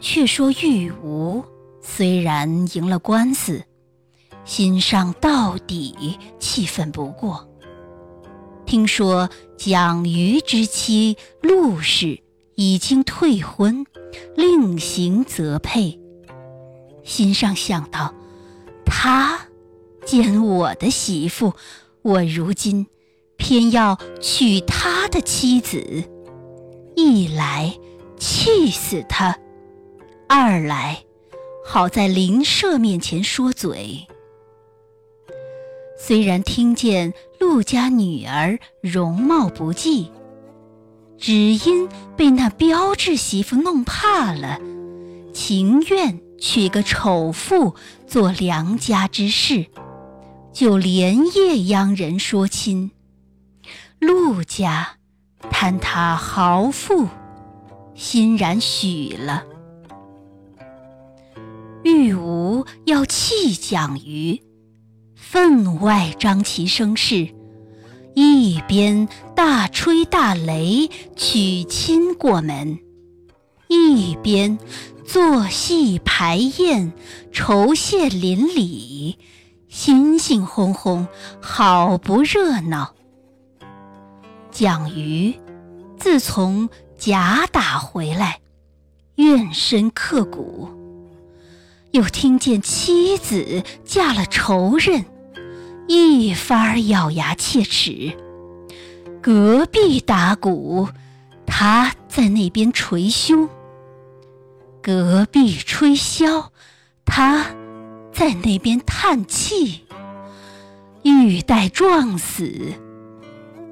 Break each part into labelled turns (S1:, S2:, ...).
S1: 却说玉无虽然赢了官司，心上到底气愤不过。听说蒋瑜之妻陆氏已经退婚，另行择配，心上想到，他见我的媳妇，我如今偏要娶他的妻子，一来气死他，二来好在邻舍面前说嘴。虽然听见陆家女儿容貌不济，只因被那标致媳妇弄怕了，情愿娶个丑妇做良家之事，就连夜央人说亲。陆家贪他豪富，欣然许了。玉吾要弃蒋瑜。分外张其声势，一边大吹大擂娶亲过门，一边做戏排宴酬谢邻里，兴兴轰轰，好不热闹。蒋瑜自从假打回来，怨深刻骨，又听见妻子嫁了仇人。一番咬牙切齿，隔壁打鼓，他在那边捶胸；隔壁吹箫，他在那边叹气。欲待撞死，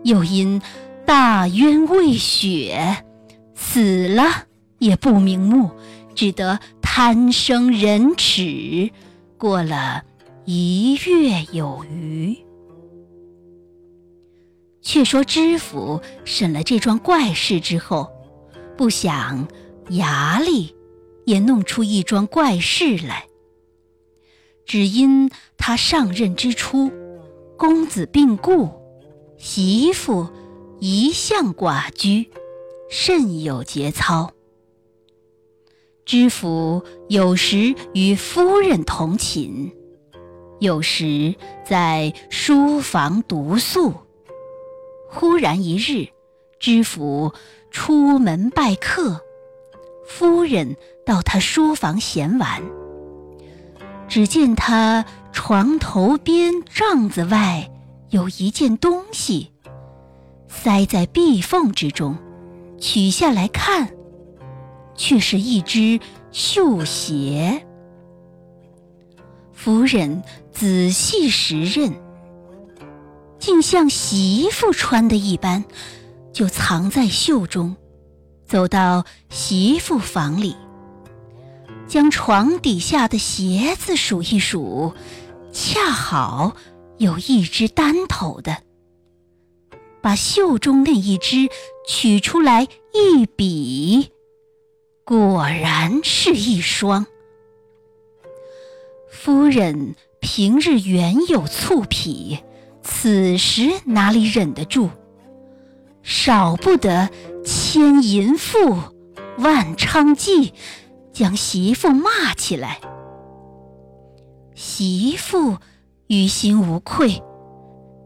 S1: 又因大冤未雪，死了也不瞑目，只得贪生忍耻，过了。一月有余。却说知府审了这桩怪事之后，不想衙里也弄出一桩怪事来。只因他上任之初，公子病故，媳妇一向寡居，甚有节操。知府有时与夫人同寝。有时在书房读宿，忽然一日，知府出门拜客，夫人到他书房闲玩。只见他床头边帐子外有一件东西，塞在壁缝之中，取下来看，却是一只绣鞋。夫人仔细时认，竟像媳妇穿的一般，就藏在袖中，走到媳妇房里，将床底下的鞋子数一数，恰好有一只单头的，把袖中那一只取出来一比，果然是一双。夫人平日原有醋癖，此时哪里忍得住？少不得千淫妇、万娼妓，将媳妇骂起来。媳妇于心无愧，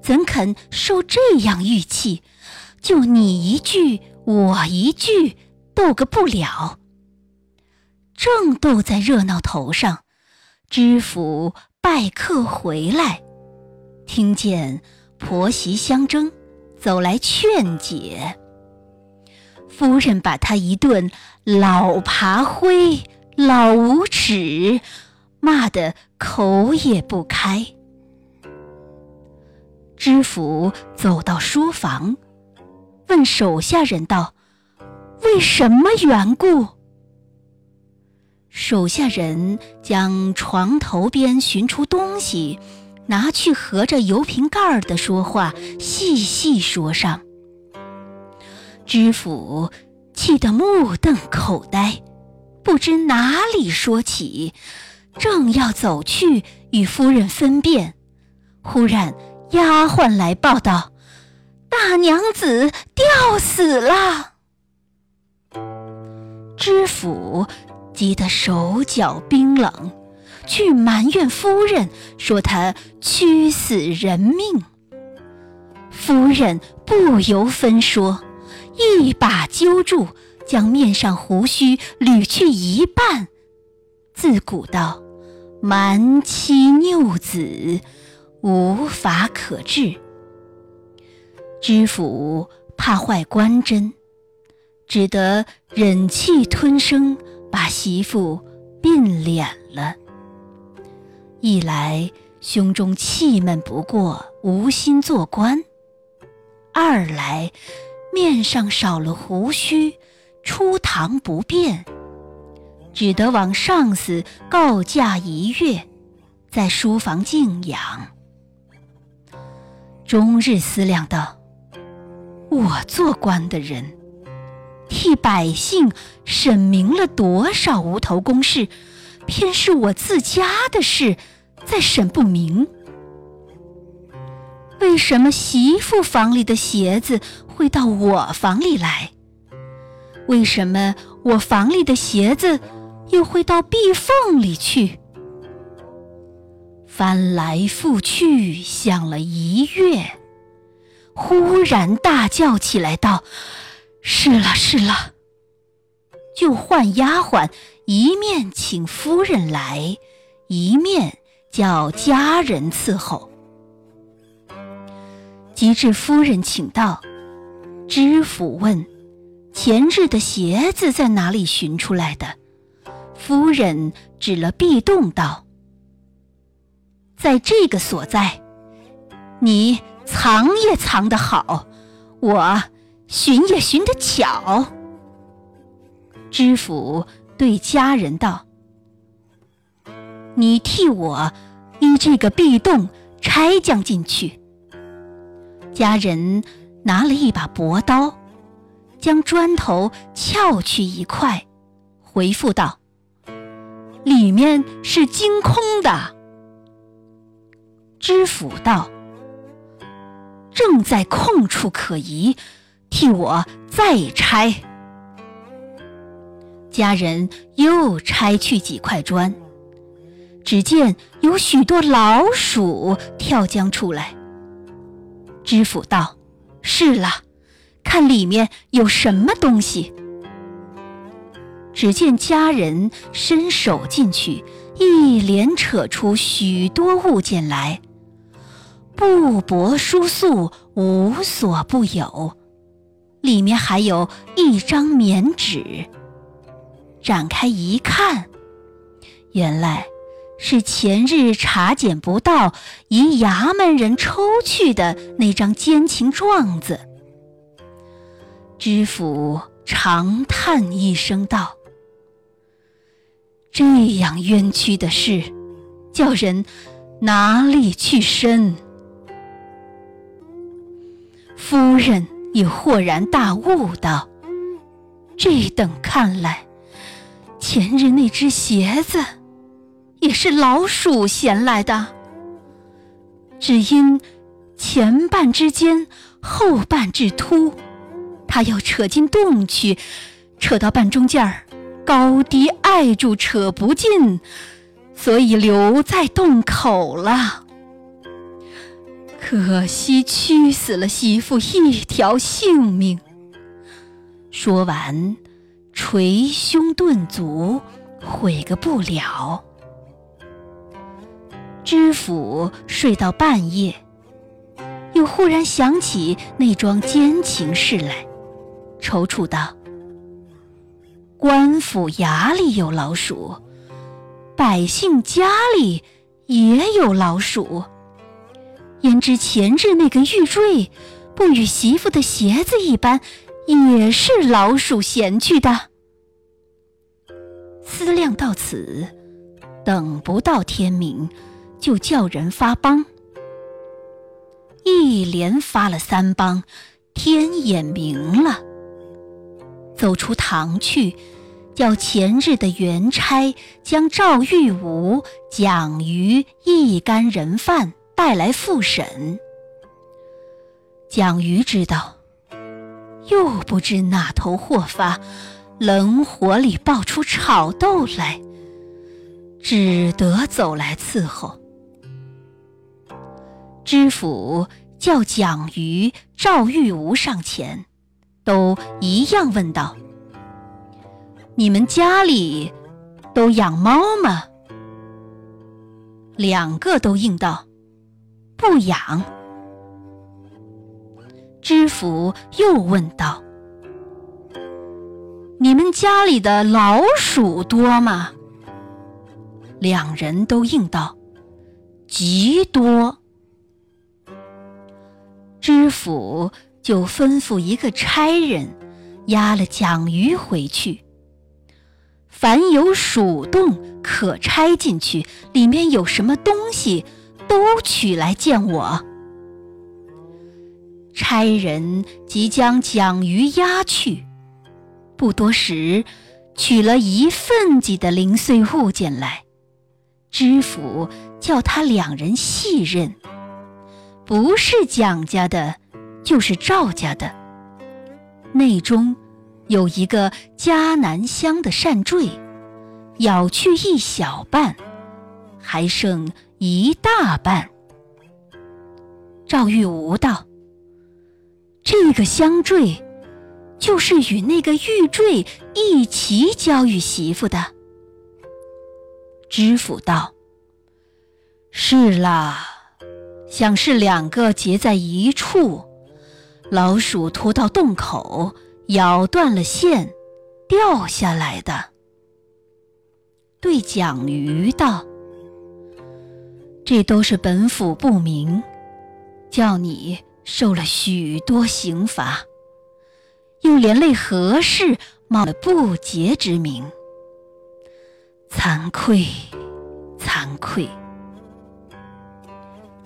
S1: 怎肯受这样玉气？就你一句我一句，斗个不了。正斗在热闹头上。知府拜客回来，听见婆媳相争，走来劝解。夫人把他一顿老爬灰、老无耻，骂得口也不开。知府走到书房，问手下人道：“为什么缘故？”手下人将床头边寻出东西，拿去合着油瓶盖的说话，细细说上。知府气得目瞪口呆，不知哪里说起，正要走去与夫人分辨，忽然丫鬟来报道：“大娘子吊死了。”知府。急得手脚冰冷，去埋怨夫人，说他屈死人命。夫人不由分说，一把揪住，将面上胡须捋去一半。自古道：“蛮妻拗子，无法可治。”知府怕坏官贞，只得忍气吞声，把媳妇变脸了。一来胸中气闷不过，无心做官。二来，面上少了胡须，出堂不便，只得往上司告假一月，在书房静养。终日思量道：“我做官的人，替百姓审明了多少无头公事，偏是我自家的事，再审不明。”为什么媳妇房里的鞋子会到我房里来？为什么我房里的鞋子又会到壁缝里去？翻来覆去想了一月，忽然大叫起来道：“是了，是了！”就唤丫鬟，一面请夫人来，一面叫家人伺候。及至夫人请到，知府问：“前日的鞋子在哪里寻出来的？”夫人指了壁洞道：“在这个所在。你藏也藏得好，我寻也寻得巧。”知府对家人道：“你替我依这个壁洞拆将进去。”家人拿了一把薄刀，将砖头撬去一块，回复道：“里面是惊空的。”知府道：“正在空处可疑，替我再拆。”家人又拆去几块砖，只见有许多老鼠跳将出来。知府道：“是了，看里面有什么东西。”只见家人伸手进去，一连扯出许多物件来，布帛书素无所不有，里面还有一张棉纸。展开一看，原来。是前日查检不到，疑衙门人抽去的那张奸情状子。知府长叹一声道：“这样冤屈的事，叫人哪里去申？”夫人也豁然大悟道：“这等看来，前日那只鞋子……”也是老鼠衔来的，只因前半之尖，后半之凸，他要扯进洞去，扯到半中间儿，高低碍住，扯不进，所以留在洞口了。可惜屈死了媳妇一条性命。说完，捶胸顿足，悔个不了。知府睡到半夜，又忽然想起那桩奸情事来，踌躇道：“官府衙里有老鼠，百姓家里也有老鼠。焉知前日那个玉坠，不与媳妇的鞋子一般，也是老鼠衔去的？”思量到此，等不到天明。就叫人发帮，一连发了三帮，天也明了。走出堂去，叫前日的元差将赵玉武、蒋瑜一干人犯带来复审。蒋瑜知道，又不知哪头祸发，冷火里爆出炒豆来，只得走来伺候。知府叫蒋瑜、赵玉吾上前，都一样问道：“你们家里都养猫吗？”两个都应道：“不养。”知府又问道：“你们家里的老鼠多吗？”两人都应道：“极多。”知府就吩咐一个差人，押了蒋鱼回去。凡有鼠洞可拆进去，里面有什么东西，都取来见我。差人即将蒋鱼押去，不多时，取了一份几的零碎物件来。知府叫他两人细认。不是蒋家的，就是赵家的。内中有一个迦南香的扇坠，咬去一小半，还剩一大半。赵玉无道：“这个香坠，就是与那个玉坠一齐交与媳妇的。”知府道：“是啦。”想是两个结在一处，老鼠拖到洞口，咬断了线，掉下来的。对蒋瑜道：“这都是本府不明，叫你受了许多刑罚，又连累何氏冒了不洁之名，惭愧，惭愧。”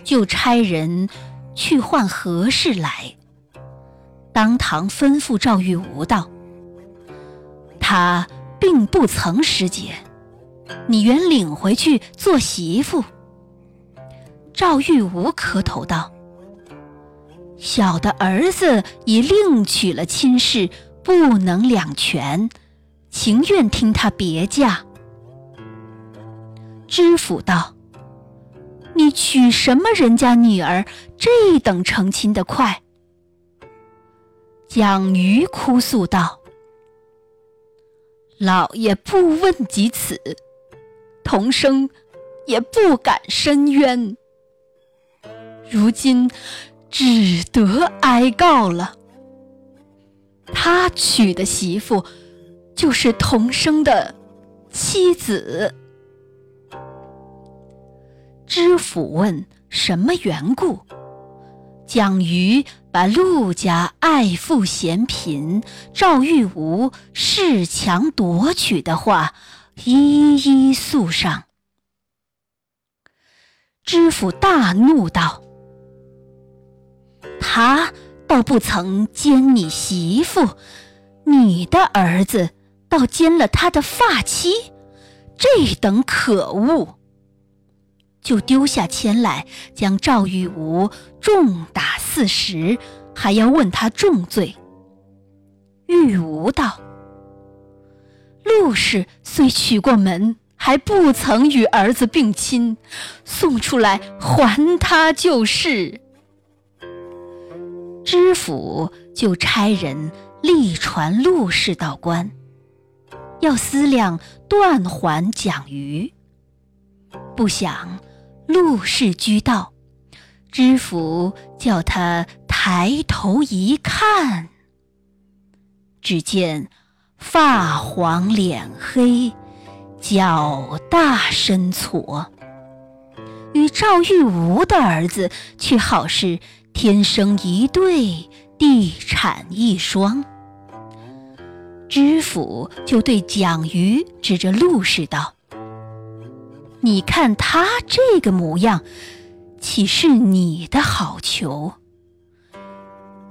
S1: 就差人去唤何氏来，当堂吩咐赵玉吾道：“他并不曾失节，你原领回去做媳妇。”赵玉吾磕头道：“小的儿子已另娶了亲事，不能两全，情愿听他别嫁。”知府道。你娶什么人家女儿，这等成亲的快？蒋瑜哭诉道：“老爷不问及此，童生也不敢申冤。如今只得哀告了。他娶的媳妇，就是童生的妻子。”知府问：“什么缘故？”蒋瑜把陆家爱富嫌贫、赵玉吾恃强夺取的话一一诉上。知府大怒道：“他倒不曾奸你媳妇，你的儿子倒奸了他的发妻，这等可恶！”就丢下钱来，将赵玉吾重打四十，还要问他重罪。玉吾道：“陆氏虽娶过门，还不曾与儿子并亲，送出来还他就是。”知府就差人力传陆氏到官，要思量断还蒋瑜，不想。陆氏居道，知府叫他抬头一看，只见发黄脸黑，脚大身矬，与赵玉吾的儿子却好是天生一对，地产一双。知府就对蒋瑜指着陆氏道。你看他这个模样，岂是你的好球？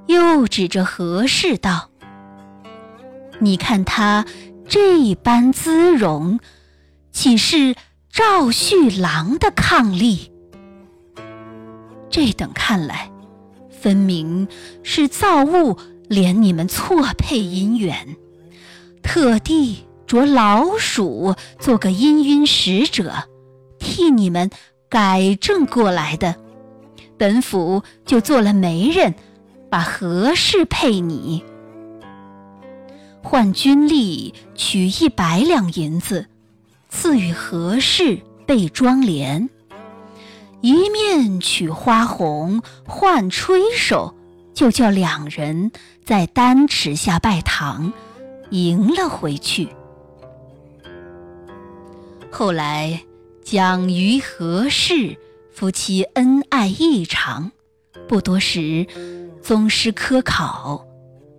S1: 又指着何氏道：“你看他这般姿容，岂是赵旭郎的伉俪？这等看来，分明是造物怜你们错配姻缘，特地着老鼠做个氤氲使者，替你们改正过来的。本府就做了媒人，把何氏配你，换军吏取一百两银子，赐予何氏备妆奁。一面取花红换吹手，就叫两人在丹池下拜堂，迎了回去。后来蒋于何氏夫妻恩爱异常，不多时，宗师科考，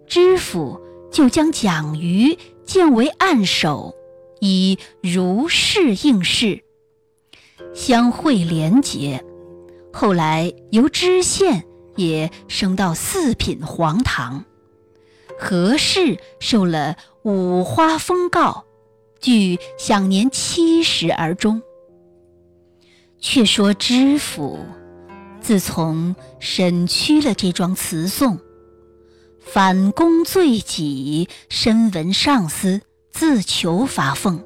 S1: 知府就将蒋于荐为案首，以如是应试。相会连结，后来由知县也升到四品黄堂。何氏受了五花封诰，俱享年七十而终。却说知府自从审屈了这桩词讼，反躬罪己，深闻上司，自求发俸。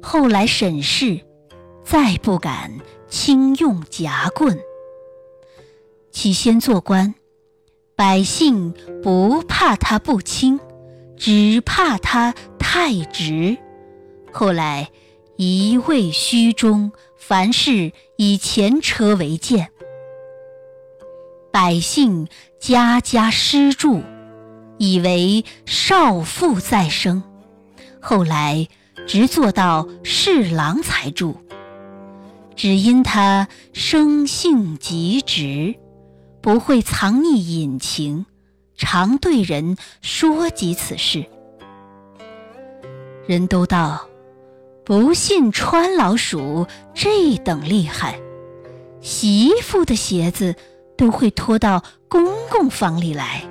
S1: 后来审视。再不敢轻用夹棍。起先做官，百姓不怕他不轻，只怕他太直。后来一味虚中，凡事以前车为鉴，百姓家家施助，以为少妇再生。后来直做到侍郎才住。只因他生性极直，不会藏匿隐情，常对人说及此事。人都道，不信川老鼠这等厉害，媳妇的鞋子都会拖到公公房里来。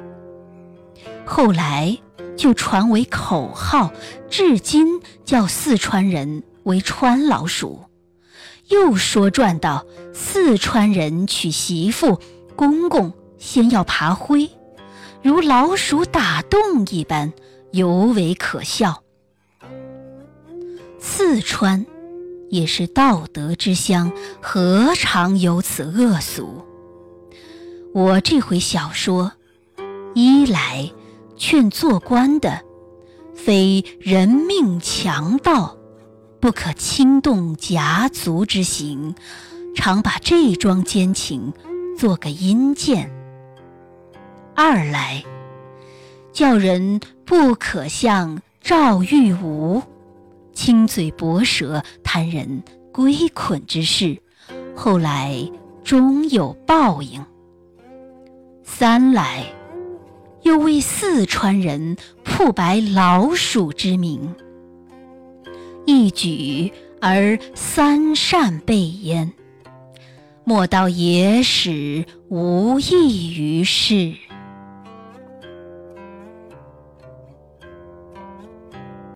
S1: 后来就传为口号，至今叫四川人为川老鼠。又说传道：四川人娶媳妇，公公先要爬灰，如老鼠打洞一般，尤为可笑。四川也是道德之乡，何尝有此恶俗？我这回小说，一来劝做官的，非人命强盗。不可轻动夹足之行，常把这桩奸情做个阴间。二来，叫人不可像赵玉武，轻嘴薄舌，贪人归捆之事，后来终有报应。三来，又为四川人铺白老鼠之名。一举而三善备焉，莫道野史无益于世。